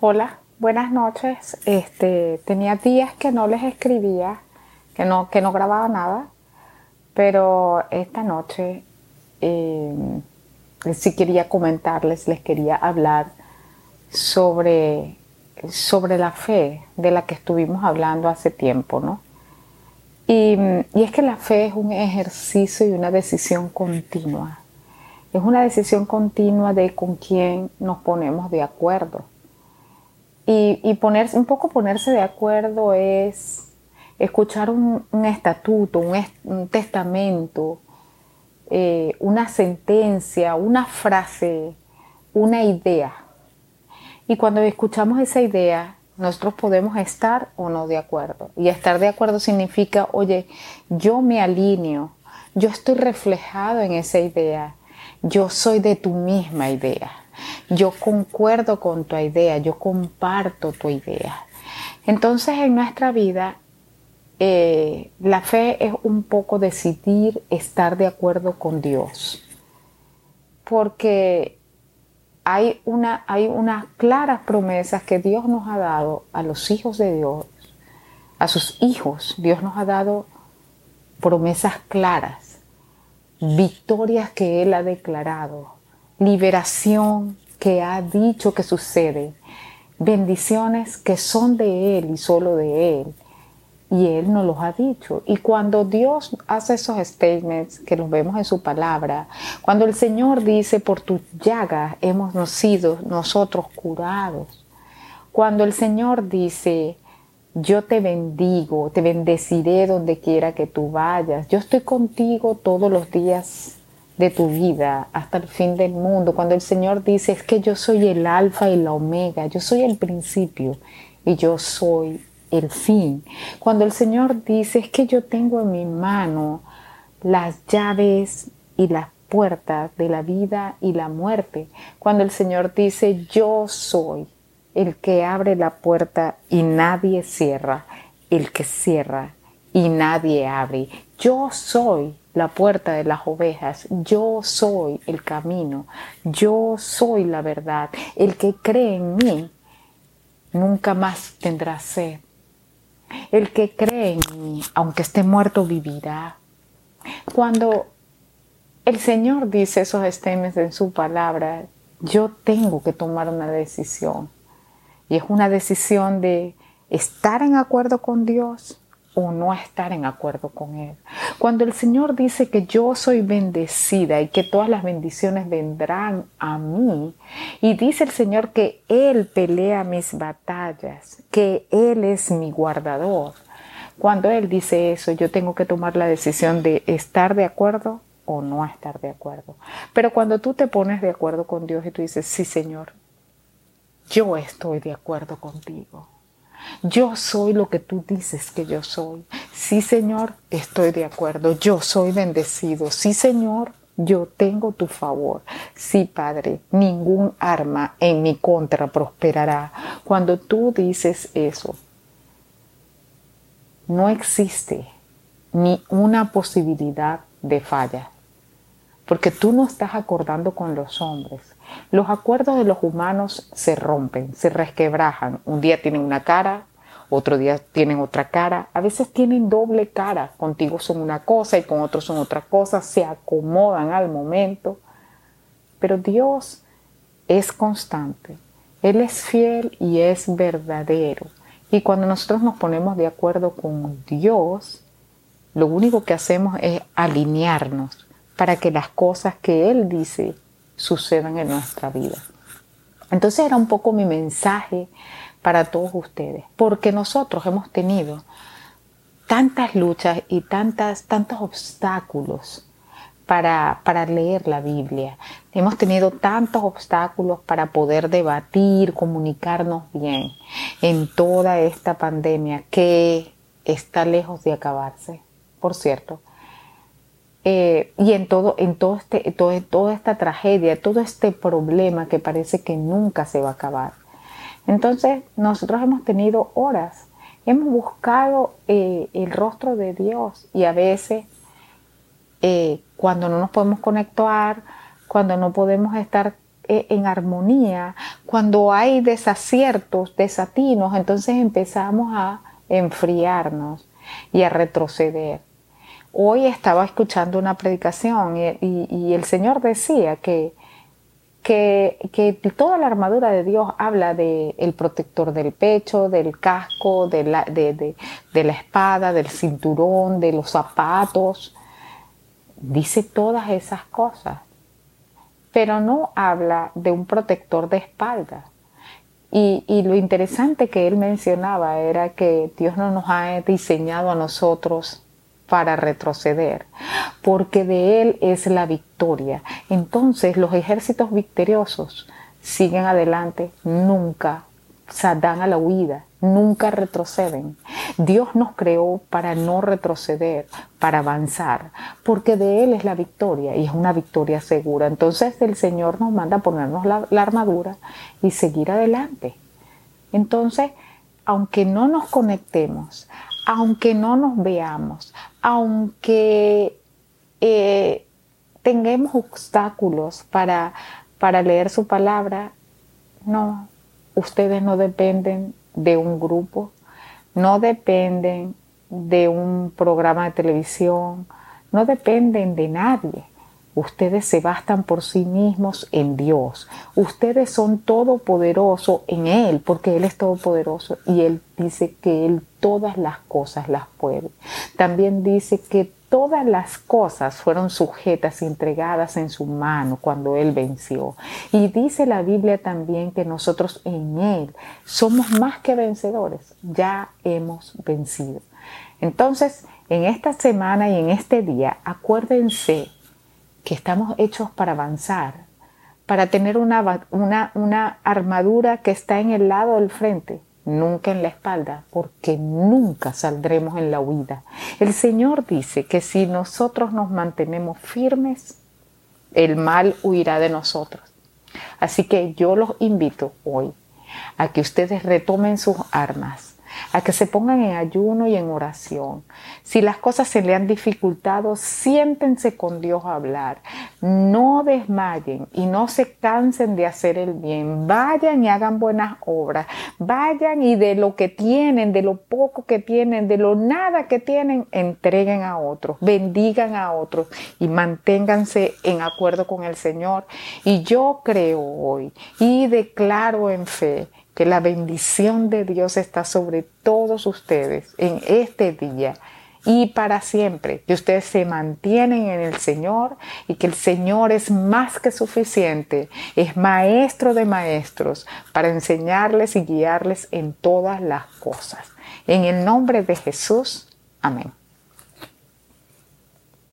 Hola, buenas noches. Este, tenía días que no les escribía, que no, que no grababa nada, pero esta noche eh, sí quería comentarles, les quería hablar sobre, sobre la fe de la que estuvimos hablando hace tiempo, ¿no? Y, y es que la fe es un ejercicio y una decisión continua. Es una decisión continua de con quién nos ponemos de acuerdo y, ponerse, un poco ponerse de acuerdo es escuchar un, estatuto, un, testamento, eh, una sentencia, una frase, una idea. Y cuando escuchamos esa idea, nosotros podemos estar o no de acuerdo. Y estar de acuerdo significa, oye, yo me alineo, yo estoy reflejado en esa idea, yo soy de tu misma idea. Yo concuerdo con tu idea, yo comparto tu idea. Entonces en nuestra vida eh, la fe es un poco decidir estar de acuerdo con Dios. Porque hay, una, hay unas claras promesas que Dios nos ha dado a los hijos de Dios, a sus hijos. Dios nos ha dado promesas claras, victorias que Él ha declarado, liberación que ha dicho que sucede, bendiciones que son de Él y solo de Él. Y Él nos los ha dicho. Y cuando Dios hace esos statements que los vemos en su palabra, cuando el Señor dice, por tus llagas hemos sido nosotros curados, cuando el Señor dice, yo te bendigo, te bendeciré donde quiera que tú vayas, yo estoy contigo todos los días de tu vida hasta el fin del mundo, cuando el Señor dice es que yo soy el alfa y la omega, yo soy el principio y yo soy el fin. Cuando el Señor dice es que yo tengo en mi mano las llaves y las puertas de la vida y la muerte. Cuando el Señor dice yo soy el que abre la puerta y nadie cierra, el que cierra y nadie abre. Yo soy la puerta de las ovejas. Yo soy el camino. Yo soy la verdad. El que cree en mí nunca más tendrá sed. El que cree en mí, aunque esté muerto, vivirá. Cuando el Señor dice esos estemes en su palabra, yo tengo que tomar una decisión. Y es una decisión de estar en acuerdo con Dios o no estar en acuerdo con Él. Cuando el Señor dice que yo soy bendecida y que todas las bendiciones vendrán a mí, y dice el Señor que Él pelea mis batallas, que Él es mi guardador, cuando Él dice eso, yo tengo que tomar la decisión de estar de acuerdo o no estar de acuerdo. Pero cuando tú te pones de acuerdo con Dios y tú dices, sí Señor, yo estoy de acuerdo contigo yo soy lo que tú dices que yo soy. Sí, Señor, estoy de acuerdo. Yo soy bendecido. Sí, Señor, yo tengo tu favor. Sí, Padre, ningún arma en mi contra prosperará. Cuando tú dices eso, no existe ni una posibilidad de falla, porque tú no estás acordando con los hombres, los acuerdos de los humanos se rompen, se resquebrajan. Un día tienen una cara, otro día tienen otra cara. A veces tienen doble cara. Contigo son una cosa y con otros son otra cosa. Se acomodan al momento. Pero Dios es constante. Él es fiel y es verdadero. Y cuando nosotros nos ponemos de acuerdo con Dios, lo único que hacemos es alinearnos para que las cosas que Él dice sucedan en nuestra vida. Entonces era un poco mi mensaje para todos ustedes, porque nosotros hemos tenido tantas luchas y tantas, tantos obstáculos para, para, leer la Biblia. Hemos tenido tantos obstáculos para poder debatir, comunicarnos bien en toda esta pandemia que está lejos de acabarse, por cierto. Eh, y en todo, en todo este, todo, toda esta tragedia, todo este problema que parece que nunca se va a acabar. Entonces, nosotros hemos tenido horas, hemos buscado eh, el rostro de Dios y a veces eh, cuando no nos podemos conectar, cuando no podemos estar en armonía, cuando hay desaciertos, desatinos, entonces empezamos a enfriarnos y a retroceder. Hoy estaba escuchando una predicación y, el Señor decía que, que, toda la armadura de Dios habla del el protector del pecho, del casco, de la, de, de la espada, del cinturón, de los zapatos. Dice todas esas cosas, pero no habla de un protector de espalda. Y, lo interesante que él mencionaba era que Dios no nos ha diseñado a nosotros para retroceder, porque de Él es la victoria. Entonces los ejércitos victoriosos siguen adelante, nunca dan a la huida, nunca retroceden. Dios nos creó para no retroceder, para avanzar, porque de Él es la victoria y es una victoria segura. Entonces el Señor nos manda a ponernos la, la armadura y seguir adelante. Entonces, aunque no nos conectemos, aunque no nos veamos, aunque eh, tengamos obstáculos para, para leer su palabra, no, ustedes no dependen de un grupo, no dependen de un programa de televisión, no dependen de nadie. Ustedes se bastan por sí mismos en Dios. Ustedes son todopoderosos en Él, porque Él es todopoderoso y Él dice que Él todas las cosas las puede. También dice que todas las cosas fueron sujetas y entregadas en su mano cuando Él venció. Y dice la Biblia también que nosotros en Él somos más que vencedores, ya hemos vencido. Entonces, en esta semana y en este día, acuérdense que estamos hechos para avanzar, para tener una, una, armadura que está en el lado del frente, nunca en la espalda, porque nunca saldremos en la huida. El Señor dice que si nosotros nos mantenemos firmes, el mal huirá de nosotros. Así que yo los invito hoy a que ustedes retomen sus armas, a que se pongan en ayuno y en oración. Si las cosas se le han dificultado, siéntense con Dios a hablar. No desmayen y no se cansen de hacer el bien. Vayan y hagan buenas obras. Vayan y de lo que tienen, de lo poco que tienen, de lo nada que tienen, entreguen a otros, bendigan a otros y manténganse en acuerdo con el Señor. Y yo creo hoy y declaro en fe que la bendición de Dios está sobre todos ustedes en este día y para siempre, que ustedes se mantienen en el Señor y que el Señor es más que suficiente, es maestro de maestros para enseñarles y guiarles en todas las cosas. En el nombre de Jesús, amén.